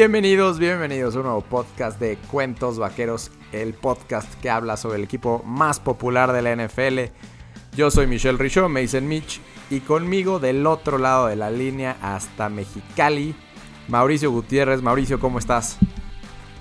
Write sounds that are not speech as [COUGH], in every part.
Bienvenidos, bienvenidos a un nuevo podcast de Cuentos Vaqueros, el podcast que habla sobre el equipo más popular de la NFL. Yo soy Michelle Richaud, me dicen Mitch, y conmigo del otro lado de la línea hasta Mexicali, Mauricio Gutiérrez. Mauricio, ¿cómo estás?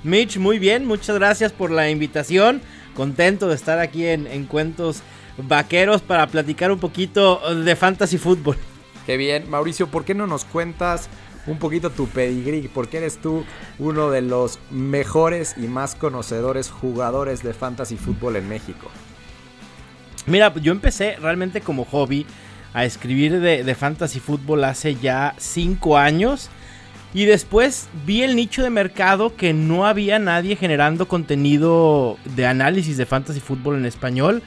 Mitch, muy bien, muchas gracias por la invitación. Contento de estar aquí en, en Cuentos Vaqueros para platicar un poquito de fantasy fútbol. Qué bien, Mauricio, ¿por qué no nos cuentas un poquito tu pedigrí, porque eres tú uno de los mejores y más conocedores jugadores de fantasy fútbol en México. Mira, yo empecé realmente como hobby a escribir de, fantasy fútbol hace ya 5 años. Y después vi el nicho de mercado que no había nadie generando contenido de análisis de fantasy fútbol en español.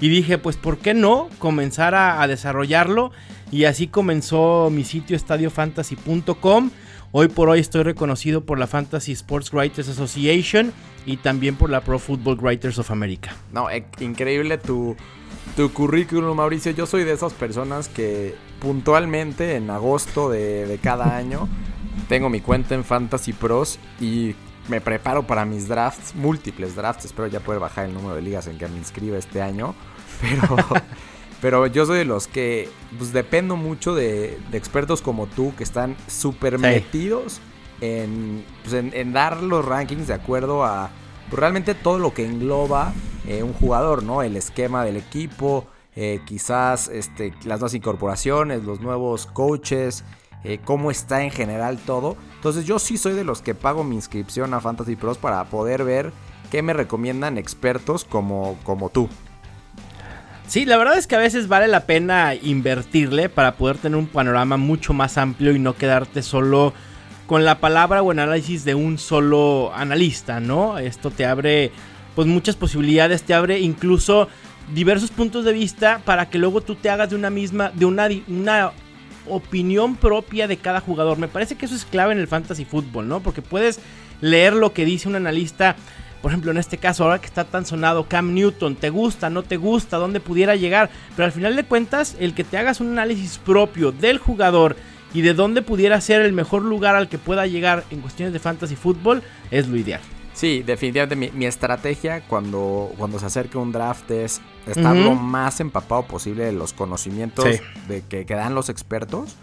Y dije, pues, ¿por qué no comenzar a, desarrollarlo? Y así comenzó mi sitio estadiofantasy.com. Hoy por hoy estoy reconocido por la Fantasy Sports Writers Association y también por la Pro Football Writers of America. No, eh, increíble tu, tu currículum, Mauricio. Yo soy de esas personas que puntualmente en agosto de, de cada [LAUGHS] año tengo mi cuenta en Fantasy Pros y me preparo para mis drafts, múltiples drafts. Espero ya poder bajar el número de ligas en que me inscriba este año. Pero, [LAUGHS] pero yo soy de los que pues, dependo mucho de, expertos como tú que están súper metidos pues, en, en, dar los rankings de acuerdo a pues, realmente todo lo que engloba eh, un jugador, ¿no? El esquema del equipo, eh, quizás este, las nuevas incorporaciones, los nuevos coaches, eh, cómo está en general todo. Entonces yo sí soy de los que pago mi inscripción a Fantasy Pros para poder ver qué me recomiendan expertos como, como tú. Sí, la verdad es que a veces vale la pena invertirle para poder tener un panorama mucho más amplio y no quedarte solo con la palabra o análisis de un solo analista, ¿no? Esto te abre pues muchas posibilidades, te abre incluso diversos puntos de vista para que luego tú te hagas de una misma, de una, una opinión propia de cada jugador. Me parece que eso es clave en el fantasy fútbol, ¿no? Porque puedes leer lo que dice un analista por ejemplo, en este caso, ahora que está tan sonado Cam Newton, ¿te gusta, no te gusta, dónde pudiera llegar? Pero al final de cuentas, el que te hagas un análisis propio del jugador y de dónde pudiera ser el mejor lugar al que pueda llegar en cuestiones de fantasy fútbol es lo ideal. Sí, definitivamente mi, estrategia cuando, cuando se acerque un draft es estar lo más empapado posible de los conocimientos de que, que dan los expertos,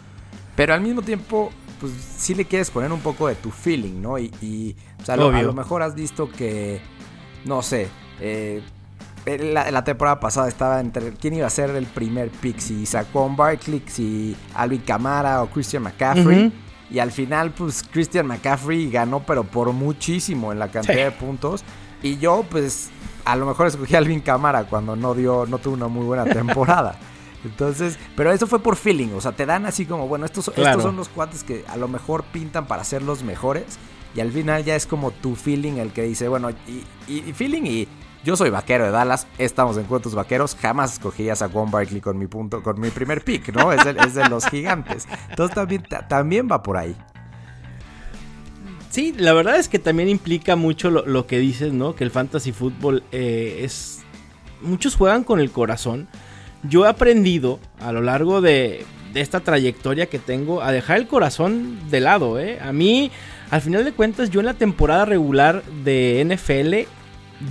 pero al mismo tiempo pues sí le quieres poner un poco de tu feeling, ¿no? Y, y a, lo, mejor has visto que, no sé, eh, la, temporada pasada estaba entre quién iba a ser el primer pick, si Saquon Barkley, si Alvin Kamara o Christian McCaffrey. Y al final, pues Christian McCaffrey ganó, pero por muchísimo en la cantidad de puntos. Y yo, pues, a lo mejor escogí a Alvin Kamara cuando no dio, no tuvo una muy buena [LAUGHS] temporada. Entonces, pero eso fue por feeling, o sea, te dan así como, bueno, estos, estos son los cuates que a lo mejor pintan para ser los mejores y al final ya es como tu feeling el que dice, bueno, y, feeling y yo soy vaquero de Dallas, estamos en cuentos vaqueros, jamás escogerías a Juan Barkley con mi punto, con mi primer pick, ¿no? Es de, es de los gigantes. Entonces también, también va por ahí. Sí, la verdad es que también implica mucho lo, que dices, ¿no? Que el fantasy fútbol eh, es... Muchos juegan con el corazón yo he aprendido a lo largo de, esta trayectoria que tengo a dejar el corazón de lado. ¿eh? A mí, al final de cuentas, yo en la temporada regular de NFL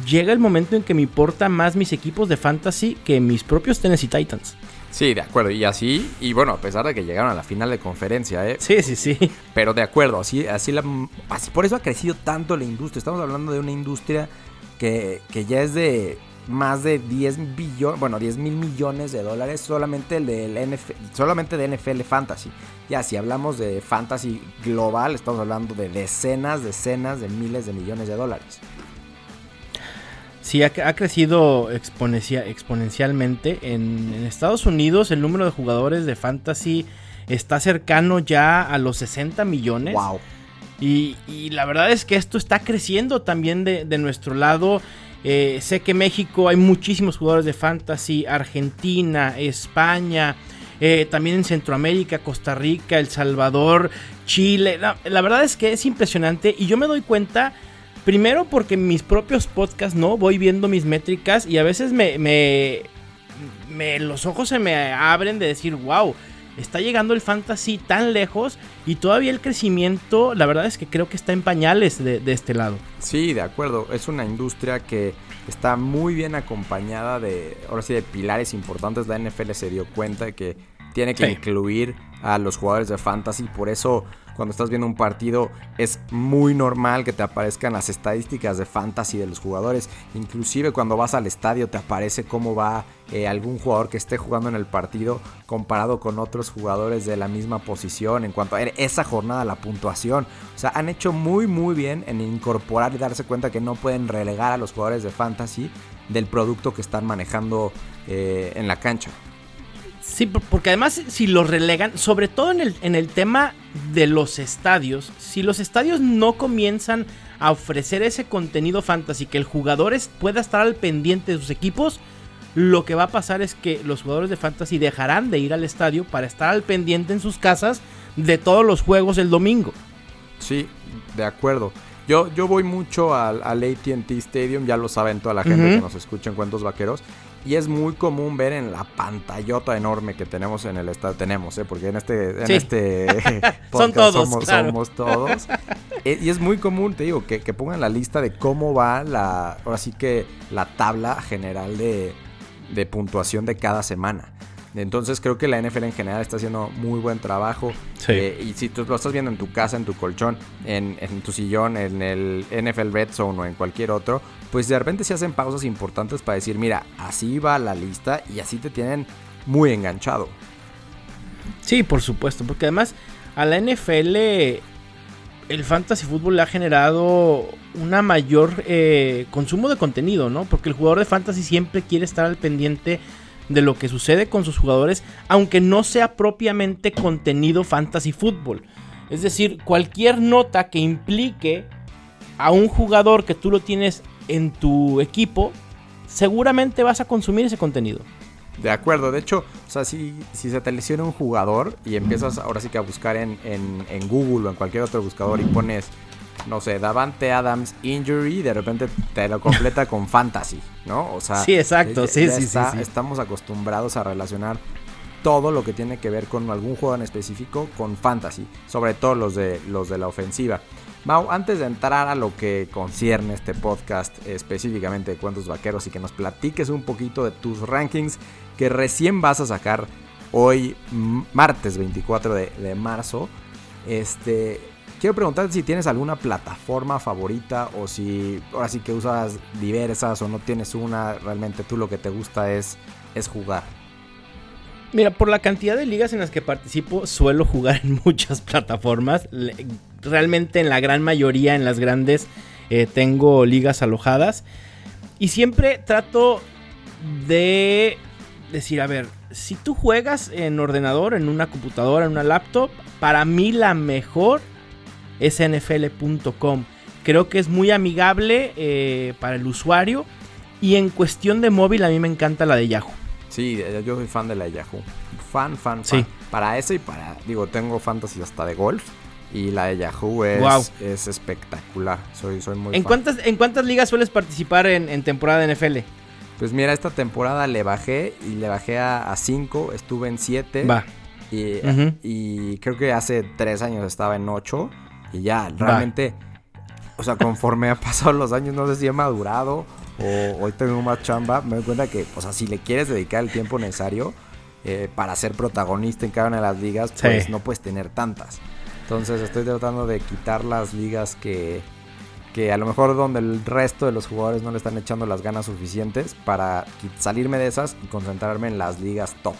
llega el momento en que me importa más mis equipos de fantasy que mis propios Tennessee Titans. Sí, de acuerdo. Y así, y bueno, a pesar de que llegaron a la final de conferencia, ¿eh? Sí, sí, sí. Pero de acuerdo, así, así, la, así por eso ha crecido tanto la industria. Estamos hablando de una industria que, que ya es de más de 10 billones, bueno, 10 mil millones de dólares solamente, el del NFL, solamente de NFL Fantasy. Ya, si hablamos de Fantasy global, estamos hablando de decenas, decenas de miles de millones de dólares. Sí, ha, crecido exponencialmente. En, Estados Unidos el número de jugadores de Fantasy está cercano ya a los 60 millones. Wow. Y, la verdad es que esto está creciendo también de, de nuestro lado. Eh, sé que México hay muchísimos jugadores de fantasy, Argentina, España, eh, también en Centroamérica, Costa Rica, El Salvador, Chile. La, verdad es que es impresionante y yo me doy cuenta, primero porque mis propios podcasts, ¿no? Voy viendo mis métricas y a veces me, los ojos se me abren de decir, wow está llegando el fantasy tan lejos y todavía el crecimiento, la verdad es que creo que está en pañales de, este lado. Sí, de acuerdo. Es una industria que está muy bien acompañada de, ahora sí, de pilares importantes. La NFL se dio cuenta de que tiene que incluir a los jugadores de fantasy. Por eso cuando estás viendo un partido es muy normal que te aparezcan las estadísticas de fantasy de los jugadores. Inclusive cuando vas al estadio te aparece cómo va eh, algún jugador que esté jugando en el partido comparado con otros jugadores de la misma posición en cuanto a esa jornada, la puntuación. O sea, han hecho muy muy bien en incorporar y darse cuenta que no pueden relegar a los jugadores de fantasy del producto que están manejando eh, en la cancha. Sí, porque además si los relegan, sobre todo en el, en el tema de los estadios, si los estadios no comienzan a ofrecer ese contenido fantasy que el jugador pueda estar al pendiente de sus equipos, lo que va a pasar es que los jugadores de fantasy dejarán de ir al estadio para estar al pendiente en sus casas de todos los juegos el domingo. Sí, de acuerdo. Yo, yo voy mucho al, al ATT Stadium, ya lo saben toda la gente que nos escucha en Cuentos Vaqueros. Y es muy común ver en la pantallota enorme que tenemos en el estado. Tenemos, ¿eh? Porque en este, en este [LAUGHS] Son todos, somos, todos. Eh, y es muy común, te digo, que, que, pongan la lista de cómo va la. Ahora sí que la tabla general de, de puntuación de cada semana. Entonces creo que la NFL en general está haciendo muy buen trabajo. Eh, y si tú lo estás viendo en tu casa, en tu colchón, en, en, tu sillón, en el NFL Red Zone o en cualquier otro, pues de repente se hacen pausas importantes para decir, mira, así va la lista y así te tienen muy enganchado. Sí, por supuesto, porque además a la NFL el fantasy fútbol le ha generado una mayor eh, consumo de contenido, ¿no? Porque el jugador de fantasy siempre quiere estar al pendiente de lo que sucede con sus jugadores, aunque no sea propiamente contenido fantasy fútbol. Es decir, cualquier nota que implique a un jugador que tú lo tienes en tu equipo, seguramente vas a consumir ese contenido. De acuerdo, de hecho, o sea, si, se te lesiona un jugador y empiezas ahora sí que a buscar en, en, Google o en cualquier otro buscador y pones, no sé, Davante Adams Injury, de repente te lo completa con Fantasy, ¿no? O sea, sí, exacto, sí, sí, sí, Estamos acostumbrados a relacionar todo lo que tiene que ver con algún juego en específico con Fantasy, sobre todo los de, los de la ofensiva. Mau, antes de entrar a lo que concierne este podcast específicamente de cuentos vaqueros y que nos platiques un poquito de tus rankings que recién vas a sacar hoy, martes 24 de, marzo, este, quiero preguntarte si tienes alguna plataforma favorita o si ahora sí que usas diversas o no tienes una, realmente tú lo que te gusta es, es jugar. Mira, por la cantidad de ligas en las que participo, suelo jugar en [LAUGHS] muchas plataformas. Realmente en la gran mayoría, en las grandes, eh, tengo ligas alojadas. Y siempre trato de decir, a ver, si tú juegas en ordenador, en una computadora, en una laptop, para mí la mejor es nfl.com. Creo que es muy amigable eh, para el usuario. Y en cuestión de móvil, a mí me encanta la de Yahoo. Sí, eh, yo soy fan de la Yahoo. Fan, fan, fan. Sí. Para eso y para. Digo, tengo fantasy hasta de golf. Y la de Yahoo es, es espectacular. Soy, soy muy ¿En Cuántas, ¿En cuántas ligas sueles participar en, temporada de NFL? Pues mira, esta temporada le bajé y le bajé a 5. Estuve en 7. Va. Y, y, creo que hace 3 años estaba en 8. Y ya, realmente. O sea, conforme han [LAUGHS] pasado los años, no sé si he madurado o hoy tengo más chamba, me doy cuenta que, o sea, si le quieres dedicar el tiempo necesario eh, para ser protagonista en cada una de las ligas, pues no puedes tener tantas. Entonces estoy tratando de quitar las ligas que, que a lo mejor donde el resto de los jugadores no le están echando las ganas suficientes para salirme de esas y concentrarme en las ligas top.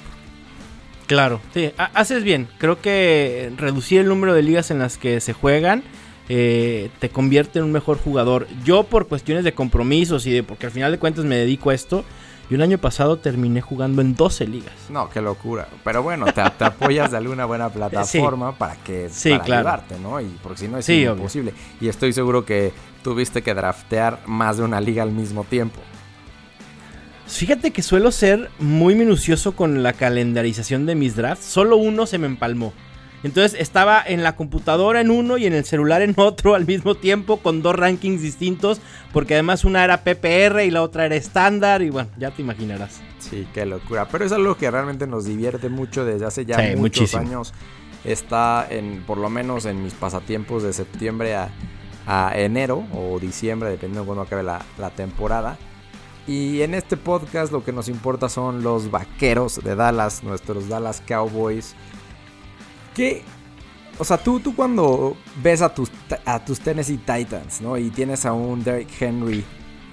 Claro, sí, haces bien. Creo que reducir el número de ligas en las que se juegan eh, te convierte en un mejor jugador. Yo por cuestiones de compromisos y de porque al final de cuentas me dedico a esto, y un año pasado terminé jugando en 12 ligas. No, qué locura. Pero bueno, te, apoyas de alguna buena [LAUGHS] plataforma para que sí, ayudarte, ¿no? Y porque si no es imposible. Y estoy seguro que tuviste que draftear más de una liga al mismo tiempo. Fíjate que suelo ser muy minucioso con la calendarización de mis drafts. Solo uno se me empalmó. Entonces estaba en la computadora en uno y en el celular en [LAUGHS] otro al mismo tiempo con dos rankings distintos, porque además una era PPR y la otra era estándar y bueno, ya te imaginarás. Sí, qué locura. Pero es algo que realmente nos divierte mucho desde hace ya muchos años. Está en, por lo menos en mis pasatiempos de septiembre a, enero o diciembre, dependiendo de cuándo acabe la, la temporada. Y en este podcast lo que nos importa son los vaqueros de Dallas, nuestros Dallas Cowboys. Que, o sea, tú, tú cuando ves a tus, a tus Tennessee Titans, ¿no? Y tienes a un Derrick Henry,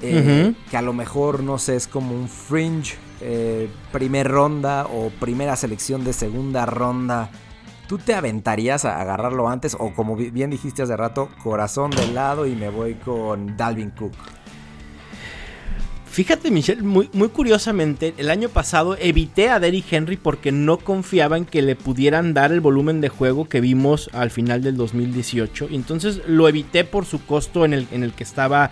eh, que a lo mejor, no sé, es como un fringe eh, primer ronda o primera selección de segunda ronda. ¿Tú te aventarías a agarrarlo antes o como bien dijiste hace rato, corazón de lado y me voy con Dalvin Cook? Fíjate, Michelle, muy, curiosamente, el año pasado evité a Derrick Henry porque no confiaba en que le pudieran dar el volumen de juego que vimos al final del 2018. Y entonces lo evité por su costo en el, en el que estaba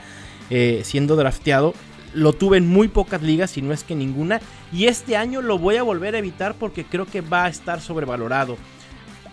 eh, siendo drafteado. Lo tuve en muy pocas ligas, si no es que ninguna. Y este año lo voy a volver a evitar porque creo que va a estar sobrevalorado.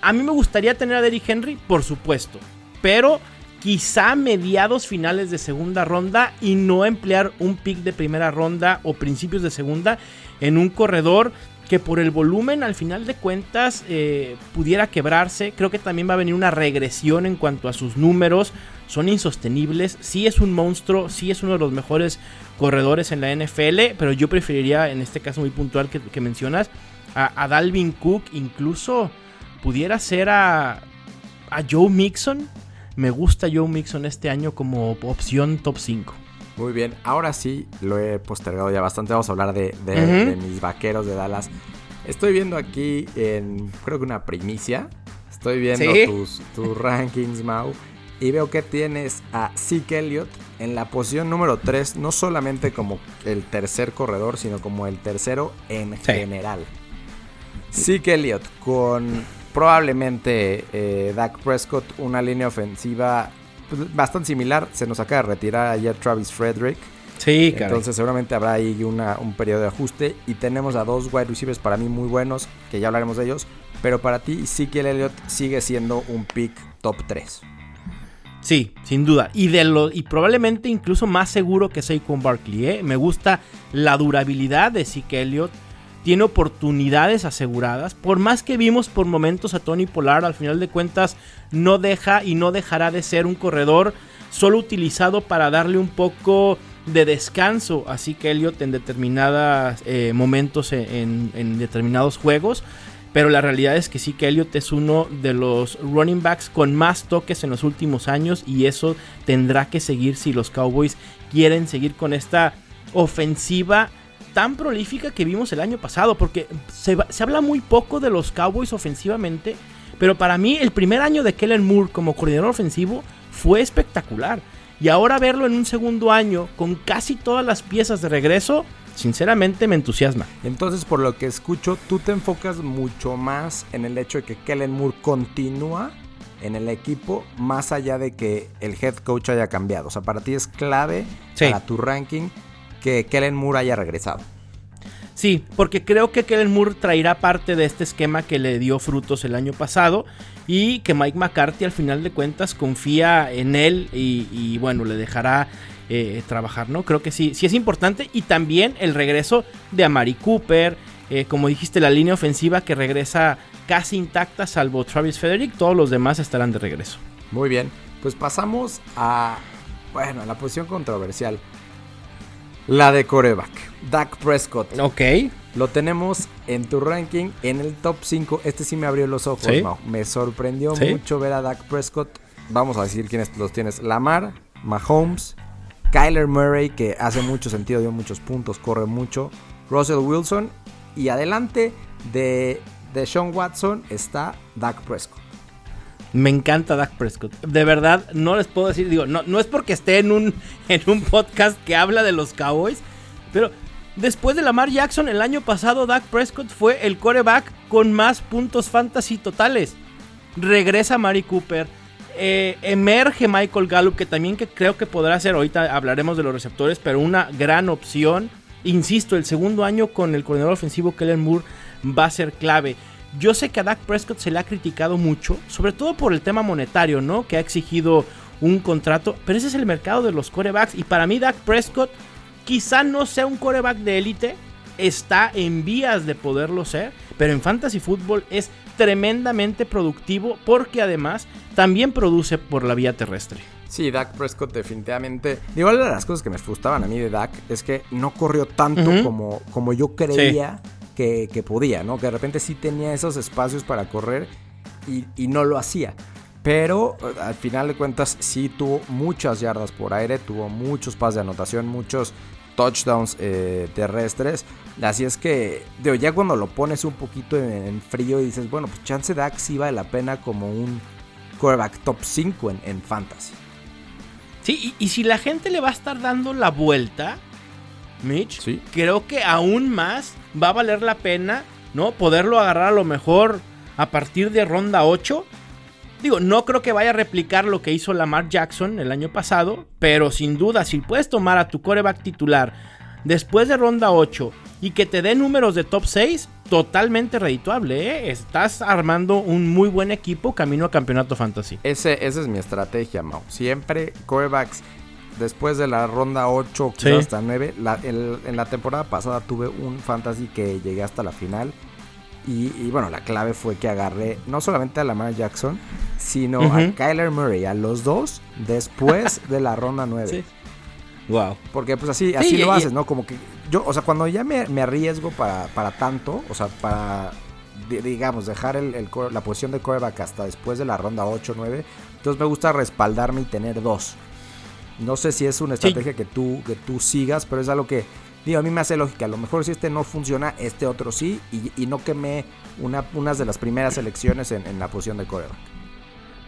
A mí me gustaría tener a Derrick Henry, por supuesto. Pero quizá mediados finales de segunda ronda y no emplear un pick de primera ronda o principios de segunda en un corredor que por el volumen al final de cuentas eh, pudiera quebrarse. Creo que también va a venir una regresión en cuanto a sus números. Son insostenibles. Sí es un monstruo, sí es uno de los mejores corredores en la NFL, pero yo preferiría en este caso muy puntual que, mencionas a, Dalvin Cook. Incluso pudiera ser a, a Joe Mixon me gusta Joe Mixon este año como opción top 5. Muy bien, ahora sí lo he postergado ya bastante. Vamos a hablar de, mis vaqueros de Dallas. Estoy viendo aquí en, creo que una primicia. Estoy viendo tus, tus rankings, Mau. Y veo que tienes a Zeke Elliott en la posición número 3, no solamente como el tercer corredor, sino como el tercero en general. Zeke Elliott con probablemente eh, Dak Prescott una línea ofensiva pues, bastante similar. Se nos acaba de retirar ayer Travis Frederick. Sí, Entonces seguramente habrá ahí una, un periodo de ajuste. Y tenemos a dos wide receivers para mí muy buenos, que ya hablaremos de ellos. Pero para ti, el Elliott sigue siendo un pick top 3. Sí, sin duda. Y, de lo, y probablemente incluso más seguro que Saquon Barkley. ¿eh? Me gusta la durabilidad de Zeke Elliott tiene oportunidades aseguradas. Por más que vimos por momentos a Tony Polar, al final de cuentas no deja y no dejará de ser un corredor solo utilizado para darle un poco de descanso. Así que Elliot en determinados eh, momentos en, determinados juegos. Pero la realidad es que sí que Elliot es uno de los running backs con más toques en los últimos años. Y eso tendrá que seguir si los Cowboys quieren seguir con esta ofensiva tan prolífica que vimos el año pasado, porque se, habla muy poco de los Cowboys ofensivamente, pero para mí el primer año de Kellen Moore como coordinador ofensivo fue espectacular. Y ahora verlo en un segundo año con casi todas las piezas de regreso, sinceramente me entusiasma. Entonces, por lo que escucho, tú te enfocas mucho más en el hecho de que Kellen Moore continúa en el equipo, más allá de que el head coach haya cambiado. O sea, para ti es clave para tu ranking que Kellen Moore haya regresado. Sí, porque creo que Kellen Moore traerá parte de este esquema que le dio frutos el año pasado y que Mike McCarthy al final de cuentas confía en él y, bueno, le dejará eh, trabajar, ¿no? Creo que sí, sí es importante y también el regreso de Amari Cooper, eh, como dijiste, la línea ofensiva que regresa casi intacta salvo Travis Frederick, todos los demás estarán de regreso. Muy bien, pues pasamos a, bueno, a la posición controversial. La de coreback. Dak Prescott. Ok. Lo tenemos en tu ranking en el top 5. Este sí me abrió los ojos, Me sorprendió mucho ver a Dak Prescott. Vamos a decir quiénes los tienes. Lamar, Mahomes, Kyler Murray, que hace mucho sentido, dio muchos puntos, corre mucho. Russell Wilson. Y adelante de, de Sean Watson está Dak Prescott. Me encanta Dak Prescott. De verdad, no les puedo decir, digo, no, no es porque esté en un, [LAUGHS] en un podcast que habla de los Cowboys, pero después de Lamar Jackson, el año pasado Dak Prescott fue el coreback con más puntos fantasy totales. Regresa Mari Cooper. Eh, emerge Michael Gallup, que también que creo que podrá ser, ahorita hablaremos de los receptores, pero una gran opción. Insisto, el segundo año con el coordinador ofensivo Kellen Moore va a ser clave. Yo sé que a Dak Prescott se le ha criticado mucho, sobre todo por el tema monetario, ¿no? Que ha exigido un contrato, pero ese es el mercado de los corebacks y para mí Dak Prescott quizá no sea un coreback de élite, está en vías de poderlo ser, pero en fantasy fútbol es tremendamente productivo porque además también produce por la vía terrestre. Sí, Dak Prescott definitivamente. Igual una de las cosas que me gustaban a mí de Dak es que no corrió tanto como, como yo creía que, podía, ¿no? Que de repente sí tenía esos espacios para correr y, y no lo hacía. Pero eh, al final de cuentas sí tuvo muchas yardas por aire, tuvo muchos pases de anotación, muchos touchdowns eh, terrestres. Así es que, digo, ya cuando lo pones un poquito en, frío y dices, bueno, pues chance Dak sí vale la pena como un quarterback top 5 en, fantasy. Sí, y, si la gente le va a estar dando la vuelta, Mitch, creo que aún más va a valer la pena, ¿no? Poderlo agarrar a lo mejor a partir de ronda 8 Digo, no creo que vaya a replicar lo que hizo Lamar Jackson el año pasado, pero sin duda, si puedes tomar a tu coreback titular después de ronda 8 y que te dé números de top 6, totalmente redituable. ¿eh? Estás armando un muy buen equipo camino a campeonato fantasy. Esa es mi estrategia, Mau. Siempre corebacks después de la ronda 8, quizás hasta 9. en la temporada pasada tuve un fantasy que llegué hasta la final y, bueno, la clave fue que agarré no solamente a Lamar Jackson, sino a Kyler Murray, a los dos después [LAUGHS] de la ronda 9. Sí. Wow. Porque pues así, así lo haces, ¿no? Como que yo, o sea, cuando ya me, arriesgo para, para, tanto, o sea, para, digamos, dejar el, la posición de coreback hasta después de la ronda 8 9, entonces me gusta respaldarme y tener dos. No sé si es una estrategia que, tú, que tú sigas, pero es algo que Digo, a mí me hace lógica. A lo mejor si este no funciona, este otro sí. Y, no quemé una, unas de las primeras elecciones en, la posición de coreback.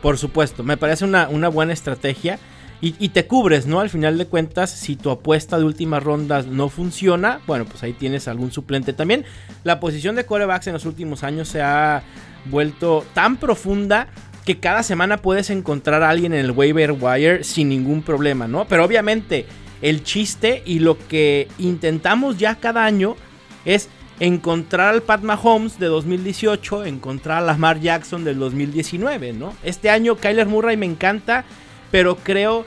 Por supuesto, me parece una, una buena estrategia. Y, te cubres, ¿no? Al final de cuentas, si tu apuesta de últimas rondas no funciona, bueno, pues ahí tienes algún suplente. También la posición de corebacks en los últimos años se ha vuelto tan profunda que cada semana puedes encontrar a alguien en el waiver wire sin ningún problema, ¿no? Pero obviamente el chiste y lo que intentamos ya cada año es encontrar al Pat Mahomes de 2018, encontrar a Lamar Jackson del 2019, ¿no? Este año Kyler Murray me encanta, pero creo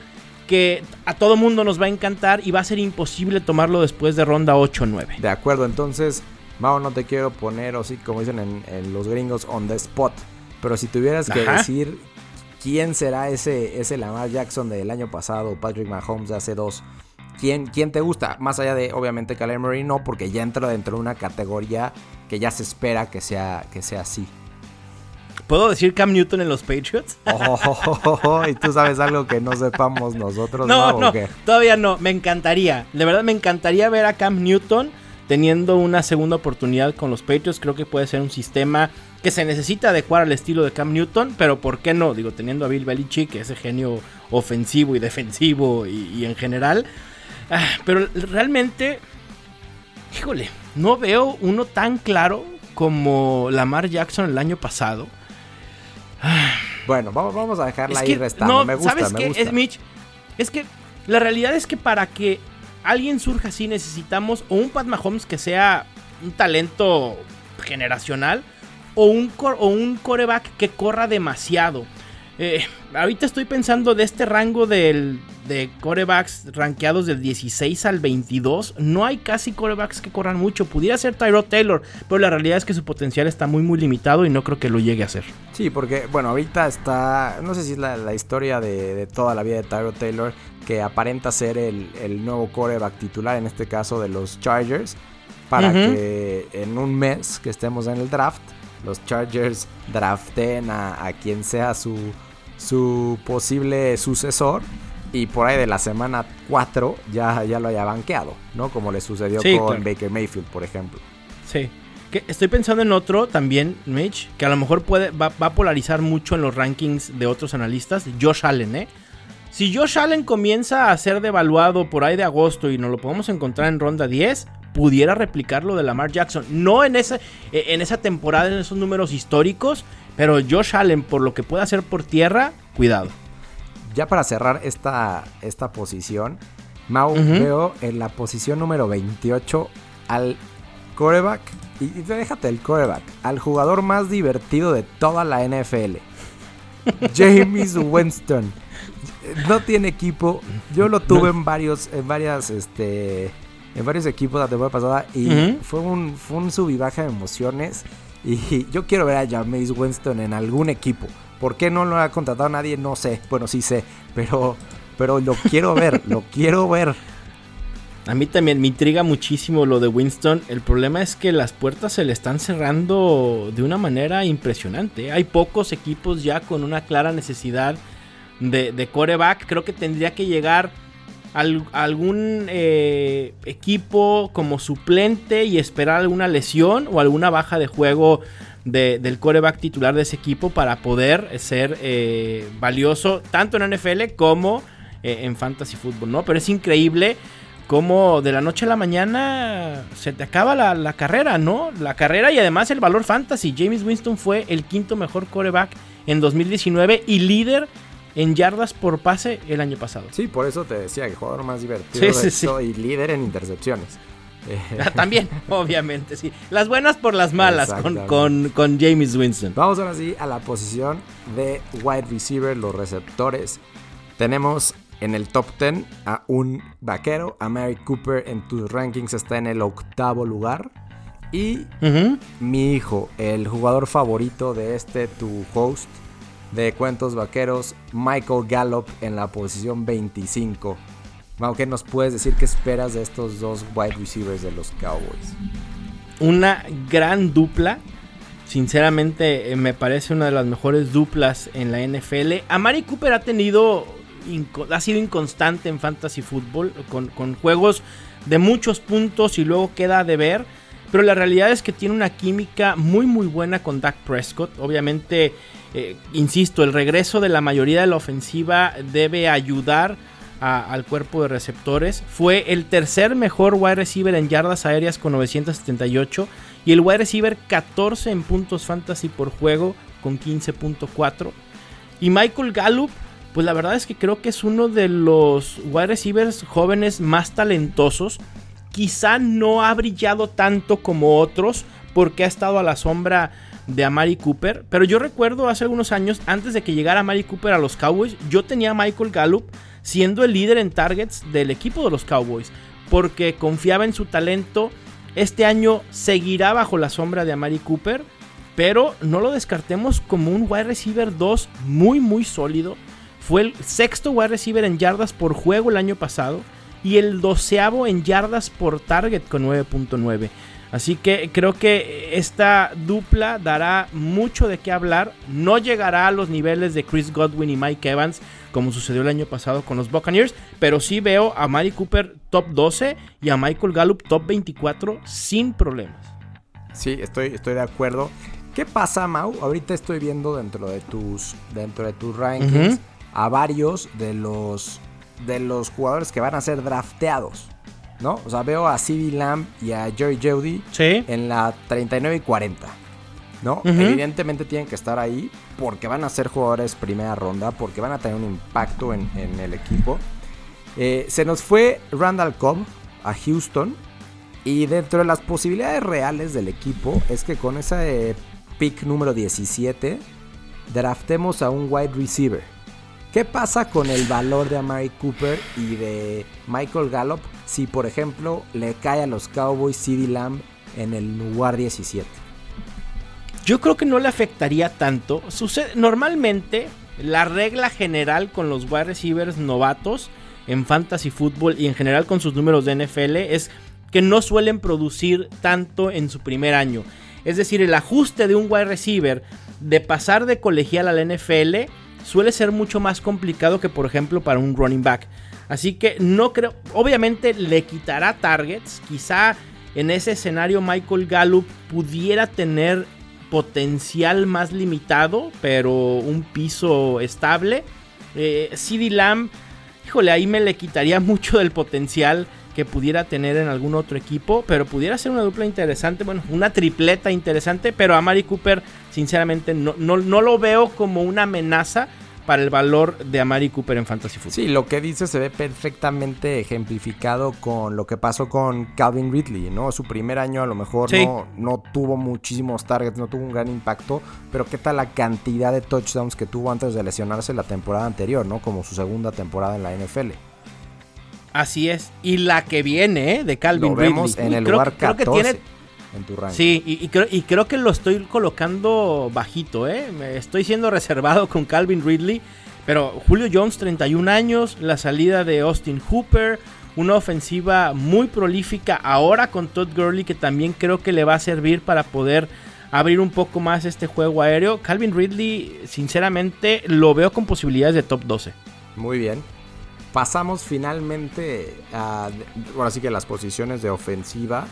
que a todo mundo nos va a encantar y va a ser imposible tomarlo después de ronda 8 9. De acuerdo, entonces, Mao, no te quiero poner, o sí, como dicen en, los gringos, on the spot, pero si tuvieras que decir quién será ese, ese Lamar Jackson del año pasado, Patrick Mahomes de hace dos, ¿Quién, ¿Quién, te gusta? Más allá de, obviamente, Kyler Murray, no, porque ya entra dentro de una categoría que ya se espera que sea, que sea así. ¿Puedo decir Cam Newton en los Patriots? [LAUGHS] Oh, y tú sabes algo que no sepamos nosotros, ¿no? No, todavía no. Me encantaría. De verdad, me encantaría ver a Cam Newton teniendo una segunda oportunidad con los Patriots. Creo que puede ser un sistema que se necesita adecuar al estilo de Cam Newton, pero ¿por qué no? Digo, teniendo a Bill Belichick, ese genio ofensivo y defensivo y en general. Ah, pero realmente, híjole, no veo uno tan claro como Lamar Jackson el año pasado. Bueno, vamos, a dejarla ahí restando. me gusta, ¿sabes me qué? Es Mitch. Es que la realidad es que para que alguien surja así necesitamos o un Pat Mahomes que sea un talento generacional o un, o un coreback que corra demasiado. Eh, ahorita estoy pensando de este rango del, de corebacks rankeados del 16 al 22. No hay casi corebacks que corran mucho. Pudiera ser Tyrod Taylor, pero la realidad es que su potencial está muy, muy limitado y no creo que lo llegue a ser. Sí, porque, bueno, ahorita está. No sé si es la, historia de, toda la vida de Tyrod Taylor, que aparenta ser el, nuevo coreback titular, en este caso de los Chargers, para que en un mes que estemos en el draft los Chargers draften a, quien sea su, su posible sucesor y por ahí de la semana 4 ya, ya lo haya banqueado, ¿no? Como le sucedió con Baker Mayfield, por ejemplo. Sí. Que estoy pensando en otro también, Mitch, que a lo mejor puede, va, va, a polarizar mucho en los rankings de otros analistas, Josh Allen, ¿eh? Si Josh Allen comienza a ser devaluado por ahí de agosto y nos lo podemos encontrar en ronda 10, pudiera replicar lo de Lamar Jackson. No en esa, e, en esa temporada, en esos números históricos, pero Josh Allen, por lo que puede hacer por tierra, cuidado. Ya para cerrar esta, esta posición, Mau veo en la posición número 28 al coreback y, y déjate el coreback, al jugador más divertido de toda la NFL. [LAUGHS] James Winston. No tiene equipo. Yo lo tuve en varios, en varias, este, en varios equipos la temporada pasada y fue un, fue un sub y baja de emociones. Y [LAUGHS] yo quiero ver a James Winston en algún equipo. ¿Por qué no lo ha contratado nadie? No sé. Bueno, sí sé. Pero, pero lo quiero ver, [LAUGHS] lo quiero ver. A mí también me intriga muchísimo lo de Winston. El problema es que las puertas se le están cerrando de una manera impresionante. Hay pocos equipos ya con una clara necesidad de, coreback. Creo que tendría que llegar algún eh, equipo como suplente y esperar alguna lesión o alguna baja de juego del coreback titular de ese equipo para poder ser eh, valioso tanto en NFL como eh, en fantasy fútbol, ¿no? Pero es increíble cómo de la noche a la mañana se te acaba la, carrera, ¿no? La carrera y además el valor fantasy. James Winston fue el quinto mejor coreback en 2019 y líder en yardas por pase el año pasado. Sí, por eso te decía que el jugador más divertido sí, y líder en intercepciones. Ah, también, [LAUGHS] obviamente, sí. Las buenas por las malas con, con, James Winston. Vamos ahora sí a la posición de wide receiver, los receptores. Tenemos en el top 10 a un vaquero, a Mary Cooper en tus rankings está en el octavo lugar. Y mi hijo, el jugador favorito de este, tu host de cuentos vaqueros, Michael Gallup en la posición 25. ¿qué nos puedes decir qué esperas de estos dos wide receivers de los Cowboys? Una gran dupla. Sinceramente, eh, me parece una de las mejores duplas en la NFL. Amari Cooper ha tenido. Ha sido inconstante en fantasy. Con, con juegos de muchos puntos y luego queda de ver. Pero la realidad es que tiene una química muy muy buena con Dak Prescott. Obviamente, eh, insisto, el regreso de la mayoría de la ofensiva debe ayudar al cuerpo de receptores. Fue el tercer mejor wide receiver en yardas aéreas con 978 y el wide receiver 14 en puntos fantasy por juego con 15.4. Y Michael Gallup, pues la verdad es que creo que es uno de los wide receivers jóvenes más talentosos. Quizá no ha brillado tanto como otros porque ha estado a la sombra de Amari Cooper. Pero yo recuerdo hace algunos años, antes de que llegara Amari Cooper a los Cowboys, yo tenía a Michael Gallup siendo el líder en targets del equipo de los Cowboys, porque confiaba en su talento. Este año seguirá bajo la sombra de Amari Cooper, pero no lo descartemos como un wide receiver 2 muy muy sólido. Fue el sexto wide receiver en yardas por juego el año pasado y el doceavo en yardas por target con 9.9. Así que creo que esta dupla dará mucho de qué hablar. No llegará a los niveles de Chris Godwin y Mike Evans como sucedió el año pasado con los Buccaneers, pero sí veo a Mari Cooper top 12 y a Michael Gallup top 24 sin problemas. Sí, estoy, estoy de acuerdo. ¿Qué pasa, Mau? Ahorita estoy viendo dentro de tus, dentro de tus rankings a varios de los, de los jugadores que van a ser drafteados. ¿no? O sea, veo a CD Lamb y a Jerry Jeudy en la 39 y 40. ¿no? Evidentemente tienen que estar ahí porque van a ser jugadores primera ronda, porque van a tener un impacto en, el equipo. Eh, se nos fue Randall Cobb a Houston. Y dentro de las posibilidades reales del equipo es que con ese pick número 17 draftemos a un wide receiver. ¿Qué pasa con el valor de Amari Cooper y de Michael Gallup si, por ejemplo, le cae a los Cowboys CD Lamb en el lugar 17? Yo creo que no le afectaría tanto. Sucede, normalmente, la regla general con los wide receivers novatos en fantasy football y en general con sus números de NFL es que no suelen producir tanto en su primer año. Es decir, el ajuste de un wide receiver de pasar de colegial a NFL suele ser mucho más complicado que por ejemplo para un running back. Así que no creo, obviamente le quitará targets, quizá en ese escenario Michael Gallup pudiera tener potencial más limitado, pero un piso estable. Eh, CD Lamb, híjole, ahí me le quitaría [LAUGHS] mucho del potencial que pudiera tener en algún otro equipo, pero pudiera ser una dupla interesante, bueno, una tripleta interesante, pero a Mari Cooper, sinceramente, no, no, no lo veo como una amenaza para el valor de Amari Cooper en Fantasy Football. Sí, lo que dice se ve perfectamente ejemplificado con lo que pasó con Calvin Ridley, ¿no? Su primer año a lo mejor no, no tuvo muchísimos targets, no tuvo un gran impacto, pero qué tal la cantidad de touchdowns que tuvo antes de lesionarse la temporada anterior, ¿no? Como su segunda temporada en la NFL. Así es. Y la que viene, ¿eh? De Calvin lo vemos en el lugar 14 creo que tiene... en tu ranking. Sí, y, creo, y creo que lo estoy colocando bajito, ¿eh? Me estoy siendo reservado con Calvin Ridley. Pero Julio Jones, 31 años, la salida de Austin Hooper, una ofensiva muy prolífica ahora con Todd Gurley que también creo que le va a servir para poder abrir un poco más este juego aéreo. Calvin Ridley, sinceramente, lo veo con posibilidades de top 12. Muy bien. Pasamos finalmente a, ahora sí que las posiciones de ofensiva,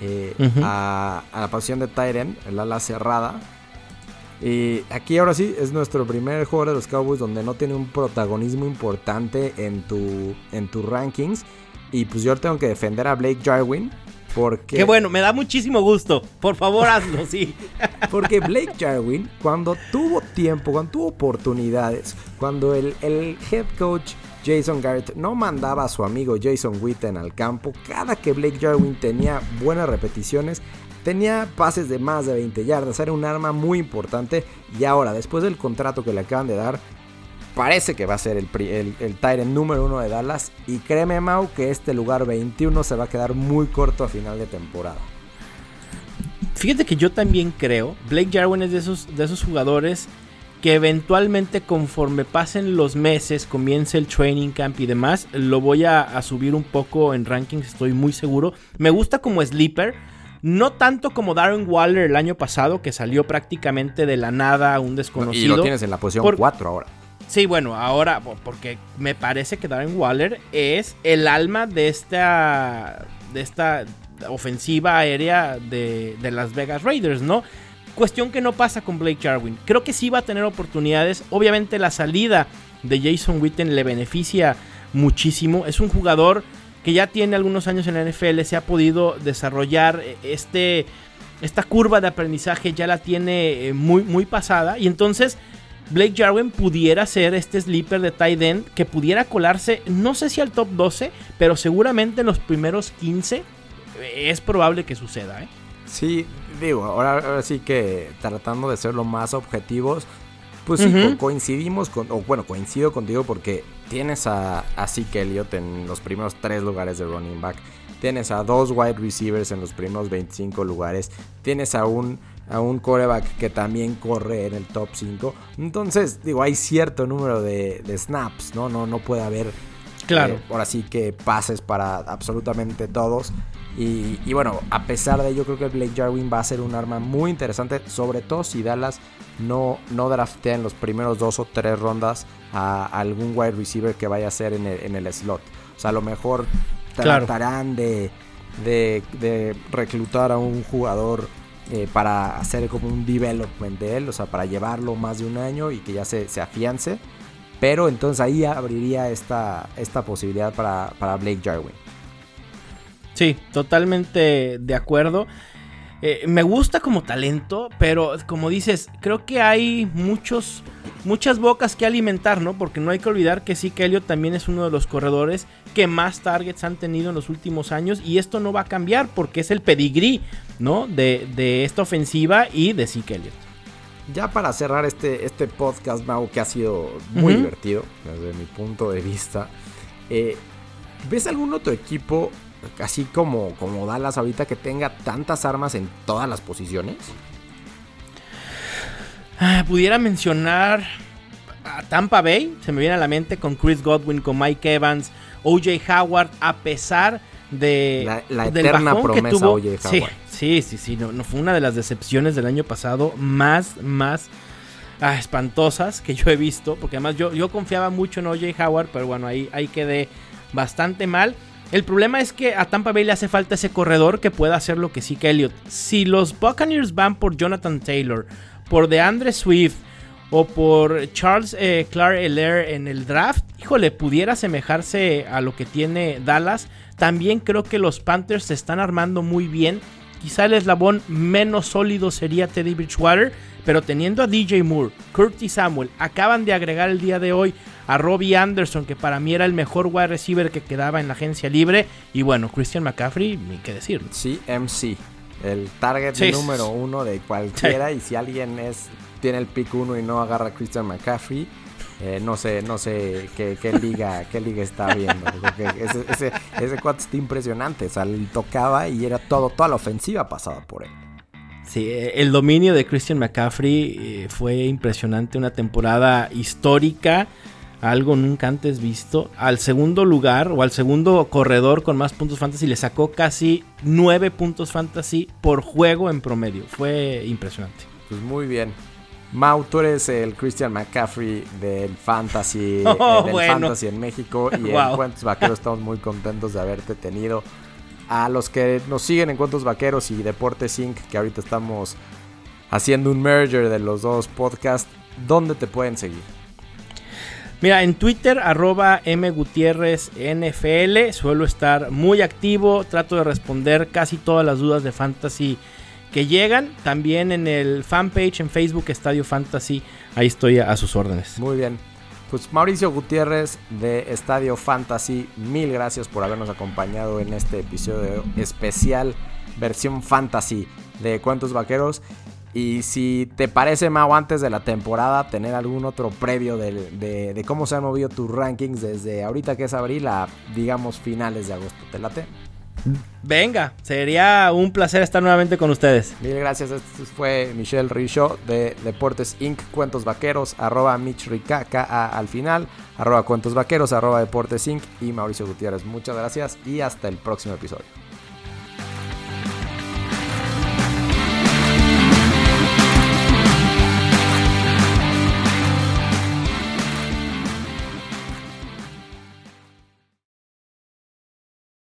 eh, a, la posición de Tyren, el ala cerrada. Y aquí ahora sí es nuestro primer jugador de los Cowboys donde no tiene un protagonismo importante en tu, en tus rankings. Y pues yo tengo que defender a Blake Jarwin. Porque... Qué bueno, me da muchísimo gusto. Por favor, hazlo, sí. [LAUGHS] Porque Blake Jarwin, cuando tuvo tiempo, cuando tuvo oportunidades, cuando el, el head coach Jason Garrett no mandaba a su amigo Jason Witten al campo. Cada que Blake Jarwin tenía buenas repeticiones, tenía pases de más de 20 yardas. Era un arma muy importante. Y ahora, después del contrato que le acaban de dar, parece que va a ser el, el, número uno de Dallas. Y créeme, Mau, que este lugar 21 se va a quedar muy corto a final de temporada. Fíjate que yo también creo, Blake Jarwin es de esos, de esos jugadores que eventualmente conforme pasen los meses, comience el training camp y demás, lo voy a, subir un poco en rankings, estoy muy seguro. Me gusta como sleeper, no tanto como Darren Waller el año pasado, que salió prácticamente de la nada, un desconocido. Y lo tienes en la posición 4 ahora. Sí, bueno, ahora, porque me parece que Darren Waller es el alma de esta, de esta ofensiva aérea de, de Las Vegas Raiders, ¿no? Cuestión que no pasa con Blake Jarwin. Creo que sí va a tener oportunidades. Obviamente la salida de Jason Witten le beneficia muchísimo. Es un jugador que ya tiene algunos años en la NFL, se ha podido desarrollar eh, este, esta curva de aprendizaje, ya la tiene eh, muy, muy pasada. Y entonces Blake Jarwin pudiera ser este sleeper de tight end que pudiera colarse, no sé si al top 12, pero seguramente en los primeros 15 eh, es probable que suceda. Sí, digo, ahora, sí que tratando de ser lo más objetivos, pues sí, coincidimos con, o bueno, coincido contigo porque tienes a, a Zeke Elliott en los primeros tres lugares de running back, tienes a dos wide receivers en los primeros 25 lugares, tienes a un, a un coreback que también corre en el top 5, entonces, digo, hay cierto número de, snaps, ¿no? No, no puede haber, claro. Eh, ahora sí que pases para absolutamente todos. Y, bueno, a pesar de ello, creo que Blake Jarwin va a ser un arma muy interesante, sobre todo si Dallas no, no draftea en los primeros dos o tres rondas a, algún wide receiver que vaya a ser en el, slot. O sea, a lo mejor tratarán de, de, reclutar a un jugador eh, para hacer como un development de él, o sea, para llevarlo más de un año y que ya se, se afiance. Pero entonces ahí abriría esta, esta posibilidad para, para Blake Jarwin. Sí, totalmente de acuerdo. Eh, me gusta como talento, pero como dices, creo que hay muchos, muchas bocas que alimentar, ¿no? Porque no hay que olvidar que sí, que Elliot también es uno de los corredores que más targets han tenido en los últimos años y esto no va a cambiar porque es el pedigrí, ¿no? De, esta ofensiva y de Zeke Elliott. Ya para cerrar este, este podcast, Mau, que ha sido muy divertido desde mi punto de vista, eh, ¿ves algún otro equipo así como, como Dallas ahorita que tenga tantas armas en todas las posiciones? Ah, pudiera mencionar a Tampa Bay, se me viene a la mente con Chris Godwin, con Mike Evans, OJ Howard, a pesar de la, eterna promesa OJ Howard. Sí, sí, sí, no, fue una de las decepciones del año pasado más, más ah, espantosas que yo he visto, porque además yo, yo confiaba mucho en OJ Howard, pero bueno, ahí, ahí quedé bastante mal. El problema es que a Tampa Bay le hace falta ese corredor que pueda hacer lo que sí que Elliott. Si los Buccaneers van por Jonathan Taylor, por DeAndre Swift o por Charles eh, Clark Heller en el draft, híjole, pudiera asemejarse a lo que tiene Dallas. También creo que los Panthers se están armando muy bien quizá el eslabón menos sólido sería Teddy Bridgewater, pero teniendo a DJ Moore, Curtis Samuel, acaban de agregar el día de hoy a Robbie Anderson, que para mí era el mejor wide receiver que quedaba en la agencia libre, y bueno, Christian McCaffrey, ni qué decir. Sí, MC, el target número uno de cualquiera, y si alguien es tiene el pick uno y no agarra a Christian McCaffrey, eh, no sé, no sé qué, liga, qué liga está viendo. Ese, ese, ese cuate está impresionante. O sea, le tocaba y era todo, toda la ofensiva pasada por él. Sí, el dominio de Christian McCaffrey eh, fue impresionante, una temporada histórica, algo nunca antes visto. Al segundo lugar o al segundo corredor con más puntos fantasy le sacó casi nueve puntos fantasy por juego en promedio. Fue impresionante. Pues muy bien. Mau, tú eres el Christian McCaffrey del Fantasy, [LAUGHS] oh, eh, Fantasy en México y en Cuentos Vaqueros estamos muy contentos de haberte tenido. A los que nos siguen en Cuentos Vaqueros y Deportes Inc., que ahorita estamos haciendo un merger de los dos podcasts, ¿dónde te pueden seguir? Mira, en Twitter, arroba mgutierrezNFL, suelo estar muy activo, trato de responder casi todas las dudas de fantasy que llegan. También en el fanpage en Facebook Estadio Fantasy. Ahí estoy a, sus órdenes. Muy bien. Pues Mauricio Gutiérrez de Estadio Fantasy, mil gracias por habernos acompañado en este episodio especial versión fantasy de Cuentos Vaqueros. Y si te parece, Mau, antes de la temporada, tener algún otro previo de, de cómo se han movido tus rankings desde ahorita que es abril a, digamos, finales de agosto. ¿Te late? Venga, sería un placer estar nuevamente con ustedes. Mil gracias. Este fue Michelle Richaud de Deportes Inc. Cuentos Vaqueros, arroba Mitch al final, arroba Cuentos Vaqueros, arroba Deportes Inc. y Mauricio Gutiérrez. Muchas gracias y hasta el próximo episodio.